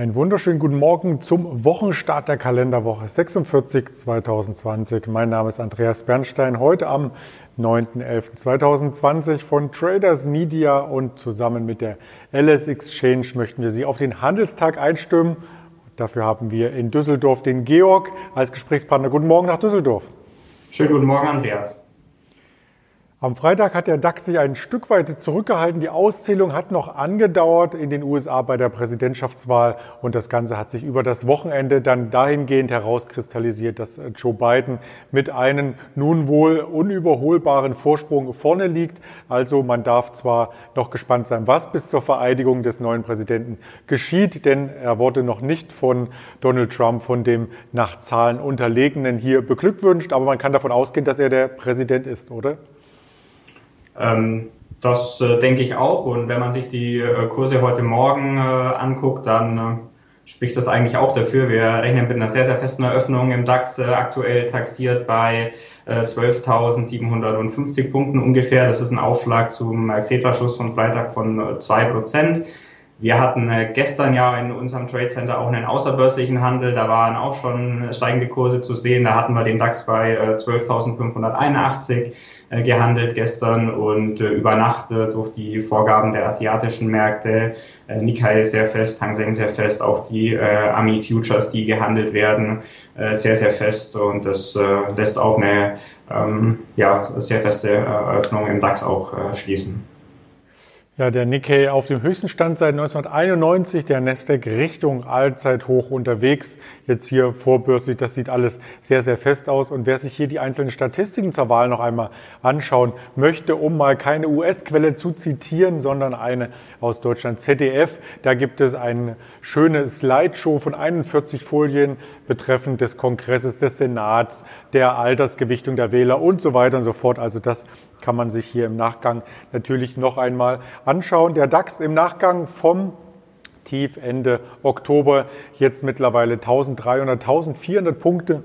Einen wunderschönen guten Morgen zum Wochenstart der Kalenderwoche 46 2020. Mein Name ist Andreas Bernstein. Heute am 9.11.2020 von Traders Media und zusammen mit der LS Exchange möchten wir Sie auf den Handelstag einstimmen. Dafür haben wir in Düsseldorf den Georg als Gesprächspartner. Guten Morgen nach Düsseldorf. Schönen guten Morgen, Andreas. Am Freitag hat der DAX sich ein Stück weit zurückgehalten. Die Auszählung hat noch angedauert in den USA bei der Präsidentschaftswahl und das Ganze hat sich über das Wochenende dann dahingehend herauskristallisiert, dass Joe Biden mit einem nun wohl unüberholbaren Vorsprung vorne liegt. Also man darf zwar noch gespannt sein, was bis zur Vereidigung des neuen Präsidenten geschieht, denn er wurde noch nicht von Donald Trump, von dem nach Zahlen Unterlegenen hier beglückwünscht, aber man kann davon ausgehen, dass er der Präsident ist, oder? Ähm, das äh, denke ich auch. Und wenn man sich die äh, Kurse heute Morgen äh, anguckt, dann spricht das eigentlich auch dafür. Wir rechnen mit einer sehr, sehr festen Eröffnung im DAX, äh, aktuell taxiert bei 12.750 äh, Punkten ungefähr. Das ist ein Aufschlag zum Xetra-Schluss von Freitag von zwei Prozent. Wir hatten gestern ja in unserem Trade Center auch einen außerbörslichen Handel. Da waren auch schon steigende Kurse zu sehen. Da hatten wir den DAX bei 12.581 äh, gehandelt gestern und äh, über Nacht äh, durch die Vorgaben der asiatischen Märkte äh, Nikkei sehr fest, Hang Seng sehr fest, auch die äh, Ami Futures, die gehandelt werden, äh, sehr, sehr fest und das äh, lässt auf eine ähm, ja, sehr feste Eröffnung im DAX auch äh, schließen. Ja, der Nikkei auf dem höchsten Stand seit 1991, der Nasdaq Richtung Allzeithoch unterwegs. Jetzt hier vorbörslich, das sieht alles sehr, sehr fest aus. Und wer sich hier die einzelnen Statistiken zur Wahl noch einmal anschauen möchte, um mal keine US-Quelle zu zitieren, sondern eine aus Deutschland ZDF, da gibt es eine schöne Slideshow von 41 Folien betreffend des Kongresses, des Senats, der Altersgewichtung der Wähler und so weiter und so fort. Also das kann man sich hier im Nachgang natürlich noch einmal anschauen. Der DAX im Nachgang vom Tief Ende Oktober jetzt mittlerweile 1300, 1400 Punkte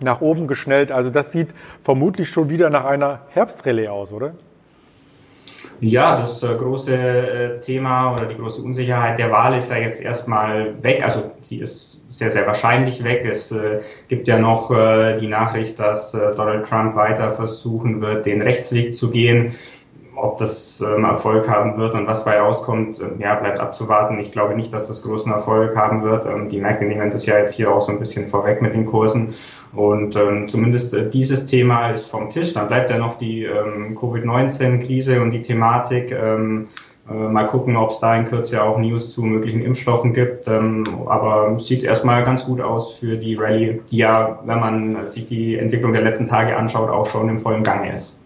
nach oben geschnellt. Also das sieht vermutlich schon wieder nach einer Herbstrallye aus, oder? Ja, das äh, große äh, Thema oder die große Unsicherheit der Wahl ist ja jetzt erstmal weg. Also sie ist sehr, sehr wahrscheinlich weg. Es äh, gibt ja noch die Nachricht, dass Donald Trump weiter versuchen wird, den Rechtsweg zu gehen. Ob das ähm, Erfolg haben wird und was bei rauskommt, ähm, ja, bleibt abzuwarten. Ich glaube nicht, dass das großen Erfolg haben wird. Ähm, die Märkte nehmen das ja jetzt hier auch so ein bisschen vorweg mit den Kursen. Und ähm, zumindest äh, dieses Thema ist vom Tisch. Dann bleibt ja noch die ähm, Covid-19-Krise und die Thematik. Ähm, äh, mal gucken, ob es da in Kürze auch News zu möglichen Impfstoffen gibt. Ähm, aber sieht erstmal ganz gut aus für die Rallye, die ja, wenn man sich die Entwicklung der letzten Tage anschaut, auch schon im vollen Gange ist.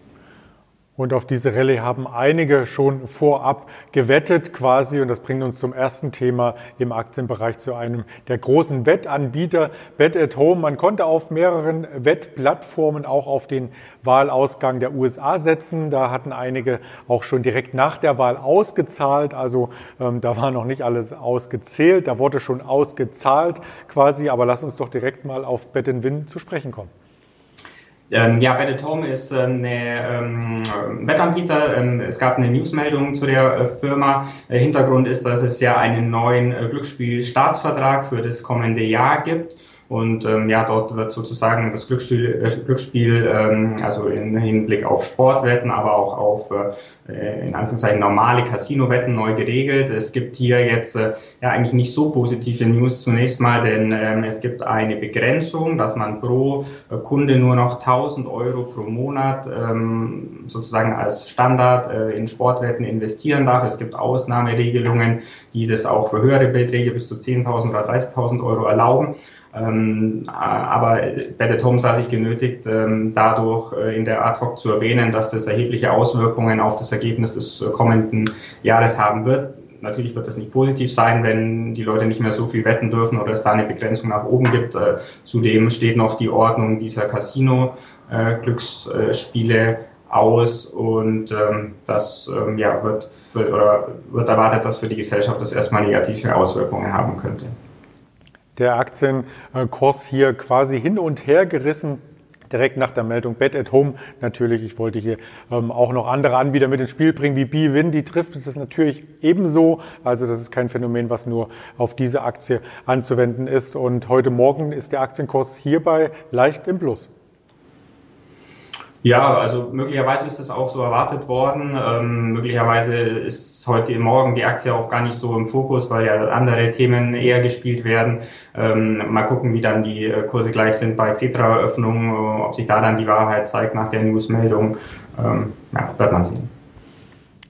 Und auf diese Rallye haben einige schon vorab gewettet quasi. Und das bringt uns zum ersten Thema im Aktienbereich zu einem der großen Wettanbieter, Bet at Home. Man konnte auf mehreren Wettplattformen auch auf den Wahlausgang der USA setzen. Da hatten einige auch schon direkt nach der Wahl ausgezahlt. Also ähm, da war noch nicht alles ausgezählt. Da wurde schon ausgezahlt quasi. Aber lass uns doch direkt mal auf Bet Win zu sprechen kommen. Ähm, ja, Home ist äh, eine ähm, Wettanbieter. Ähm, es gab eine Newsmeldung zu der äh, Firma. Äh, Hintergrund ist, dass es ja einen neuen äh, Glücksspielstaatsvertrag für das kommende Jahr gibt. Und ähm, ja, dort wird sozusagen das Glücksspiel, äh, Glücksspiel ähm, also im Hinblick auf Sportwetten, aber auch auf äh, in Anführungszeichen normale Casino-Wetten neu geregelt. Es gibt hier jetzt äh, ja eigentlich nicht so positive News zunächst mal, denn ähm, es gibt eine Begrenzung, dass man pro äh, Kunde nur noch 1000 Euro pro Monat ähm, sozusagen als Standard äh, in Sportwetten investieren darf. Es gibt Ausnahmeregelungen, die das auch für höhere Beträge bis zu 10.000 oder 30.000 Euro erlauben. Ähm, aber Bennett Home sah sich genötigt, ähm, dadurch äh, in der Ad-Hoc zu erwähnen, dass das erhebliche Auswirkungen auf das Ergebnis des äh, kommenden Jahres haben wird. Natürlich wird das nicht positiv sein, wenn die Leute nicht mehr so viel wetten dürfen oder es da eine Begrenzung nach oben gibt. Äh, zudem steht noch die Ordnung dieser Casino-Glücksspiele äh, aus und ähm, das ähm, ja, wird, für, oder wird erwartet, dass für die Gesellschaft das erstmal negative Auswirkungen haben könnte der Aktienkurs hier quasi hin und her gerissen direkt nach der Meldung Bet at Home natürlich. Ich wollte hier ähm, auch noch andere Anbieter mit ins Spiel bringen, wie B-Win. Die trifft es natürlich ebenso. Also das ist kein Phänomen, was nur auf diese Aktie anzuwenden ist. Und heute Morgen ist der Aktienkurs hierbei leicht im Plus. Ja, also möglicherweise ist das auch so erwartet worden. Ähm, möglicherweise ist heute Morgen die Aktie auch gar nicht so im Fokus, weil ja andere Themen eher gespielt werden. Ähm, mal gucken, wie dann die äh, Kurse gleich sind bei Xetra-Eröffnung, äh, ob sich da dann die Wahrheit zeigt nach der Newsmeldung. Ähm, ja, wird man sehen.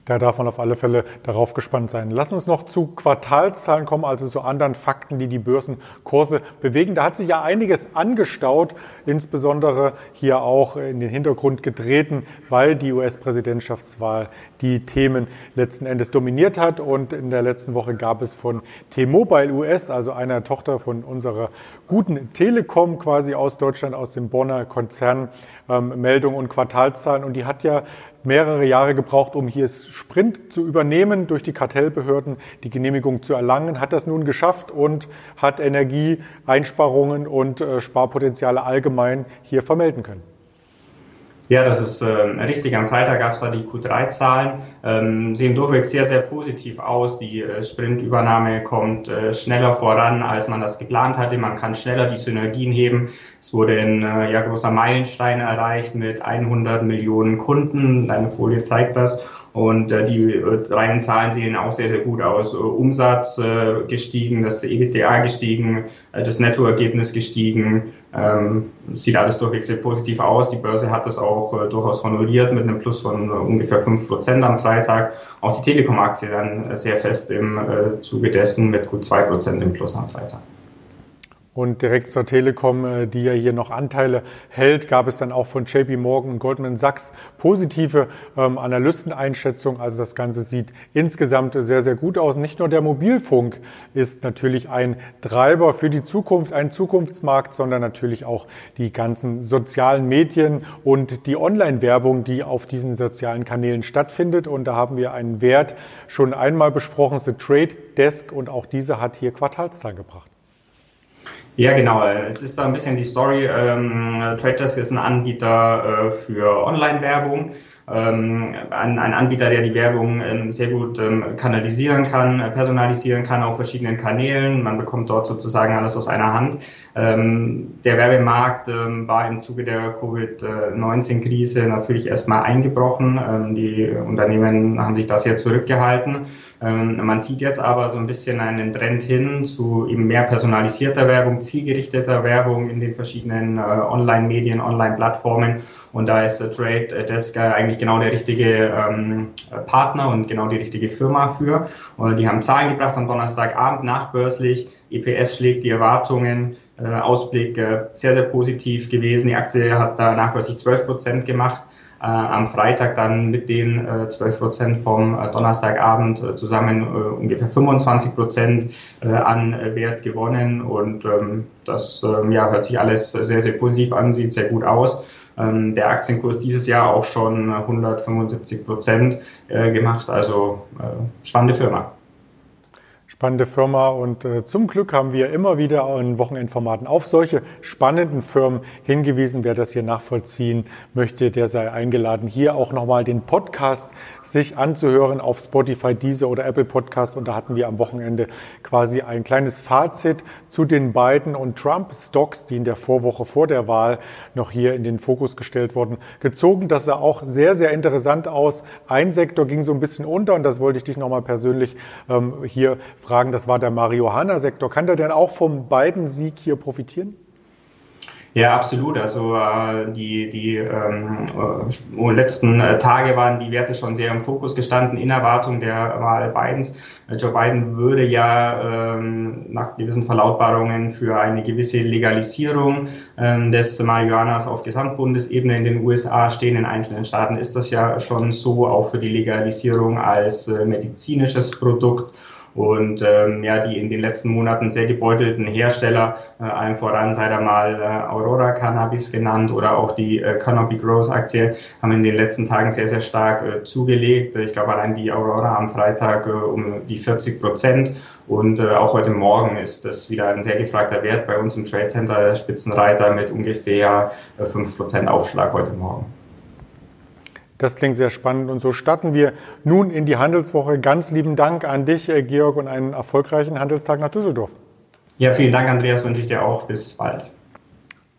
Da darf man auf alle Fälle darauf gespannt sein. Lass uns noch zu Quartalszahlen kommen, also zu anderen Fakten, die die Börsenkurse bewegen. Da hat sich ja einiges angestaut, insbesondere hier auch in den Hintergrund getreten, weil die US-Präsidentschaftswahl die Themen letzten Endes dominiert hat. Und in der letzten Woche gab es von T-Mobile US, also einer Tochter von unserer guten Telekom quasi aus Deutschland, aus dem Bonner Konzern, ähm, Meldungen und Quartalszahlen. Und die hat ja mehrere Jahre gebraucht, um hier Sprint zu übernehmen, durch die Kartellbehörden die Genehmigung zu erlangen, hat das nun geschafft und hat Energieeinsparungen und äh, Sparpotenziale allgemein hier vermelden können. Ja, das ist äh, richtig. Am Freitag gab es da die Q3-Zahlen. Ähm, sehen durchweg sehr, sehr positiv aus. Die äh, Sprint-Übernahme kommt äh, schneller voran, als man das geplant hatte. Man kann schneller die Synergien heben. Es wurde ein äh, ja, großer Meilenstein erreicht mit 100 Millionen Kunden. Deine Folie zeigt das. Und äh, die äh, reinen Zahlen sehen auch sehr, sehr gut aus. Äh, Umsatz äh, gestiegen, das EBITDA gestiegen, äh, das Nettoergebnis gestiegen. Ähm, sieht alles durchweg sehr positiv aus. Die Börse hat das auch äh, durchaus honoriert mit einem Plus von äh, ungefähr fünf Prozent am Freitag. Auch die Telekom-Aktie dann äh, sehr fest im äh, Zuge dessen mit gut zwei Prozent im Plus am Freitag. Und direkt zur Telekom, äh, die ja hier noch Anteile hält, gab es dann auch von JP Morgan und Goldman Sachs positive ähm, Analysteneinschätzung. Also das Ganze sieht insgesamt sehr, sehr gut aus. Nicht nur der Mobilfunk ist natürlich ein Treiber für die Zukunft, ein Zukunftsmarkt, sondern natürlich auch die ganzen sozialen Medien und die Online-Werbung, die auf diesen sozialen Kanälen stattfindet. Und da haben wir einen Wert schon einmal besprochen, The Trade Desk, und auch diese hat hier Quartalszahlen gebracht. Ja, genau. Es ist da ein bisschen die Story. Ähm, TradeDesk ist ein Anbieter äh, für Online-Werbung. Ähm, ein, ein, Anbieter, der die Werbung ähm, sehr gut ähm, kanalisieren kann, äh, personalisieren kann auf verschiedenen Kanälen. Man bekommt dort sozusagen alles aus einer Hand. Ähm, der Werbemarkt ähm, war im Zuge der Covid-19-Krise natürlich erstmal eingebrochen. Ähm, die Unternehmen haben sich da sehr zurückgehalten. man sieht jetzt aber so ein bisschen einen Trend hin zu eben mehr personalisierter Werbung, zielgerichteter Werbung in den verschiedenen äh, Online-Medien, Online-Plattformen. Und da ist äh, Trade Desk eigentlich eigentlich genau der richtige ähm, Partner und genau die richtige Firma für. Und die haben Zahlen gebracht am Donnerstagabend nachbörslich. EPS schlägt die Erwartungen. Äh, Ausblick äh, sehr, sehr positiv gewesen. Die Aktie hat da nachbörslich 12 Prozent gemacht. Äh, am Freitag dann mit den äh, 12 Prozent vom äh, Donnerstagabend äh, zusammen äh, ungefähr 25 Prozent äh, an Wert gewonnen und ähm, das ähm, ja, hört sich alles sehr, sehr positiv an, sieht sehr gut aus ähm, der Aktienkurs dieses Jahr auch schon 175 Prozent äh, gemacht. Also äh, spannende Firma. Spannende Firma und äh, zum Glück haben wir immer wieder in Wochenendformaten auf solche spannenden Firmen hingewiesen. Wer das hier nachvollziehen möchte, der sei eingeladen, hier auch nochmal den Podcast sich anzuhören auf Spotify, Deezer oder Apple Podcast. Und da hatten wir am Wochenende quasi ein kleines Fazit zu den beiden und Trump-Stocks, die in der Vorwoche vor der Wahl noch hier in den Fokus gestellt wurden, gezogen. Das sah auch sehr, sehr interessant aus. Ein Sektor ging so ein bisschen unter und das wollte ich dich nochmal persönlich ähm, hier fragen, das war der Marihuana-Sektor. Kann der denn auch vom beiden Sieg hier profitieren? Ja, absolut. Also äh, die, die ähm, äh, letzten äh, Tage waren die Werte schon sehr im Fokus gestanden in Erwartung der Wahl Bidens. Äh, Joe Biden würde ja ähm, nach gewissen Verlautbarungen für eine gewisse Legalisierung ähm, des Marihuanas auf Gesamtbundesebene in den USA stehen. In einzelnen Staaten ist das ja schon so, auch für die Legalisierung als medizinisches Produkt. Und ähm, ja, die in den letzten Monaten sehr gebeutelten Hersteller, äh, allen voran sei da mal äh, Aurora Cannabis genannt oder auch die äh, Canopy Growth Aktie, haben in den letzten Tagen sehr, sehr stark äh, zugelegt. Ich glaube, allein die Aurora am Freitag äh, um die 40 Prozent und äh, auch heute Morgen ist das wieder ein sehr gefragter Wert bei uns im Trade Center, Spitzenreiter mit ungefähr äh, 5% Aufschlag heute Morgen. Das klingt sehr spannend und so starten wir nun in die Handelswoche. Ganz lieben Dank an dich, äh, Georg, und einen erfolgreichen Handelstag nach Düsseldorf. Ja, vielen Dank, Andreas, wünsche ich dir auch. Bis bald.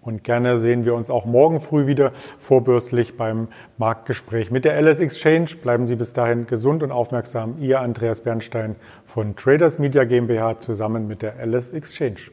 Und gerne sehen wir uns auch morgen früh wieder vorbürstlich beim Marktgespräch mit der LS Exchange. Bleiben Sie bis dahin gesund und aufmerksam. Ihr Andreas Bernstein von Traders Media GmbH zusammen mit der LS Exchange.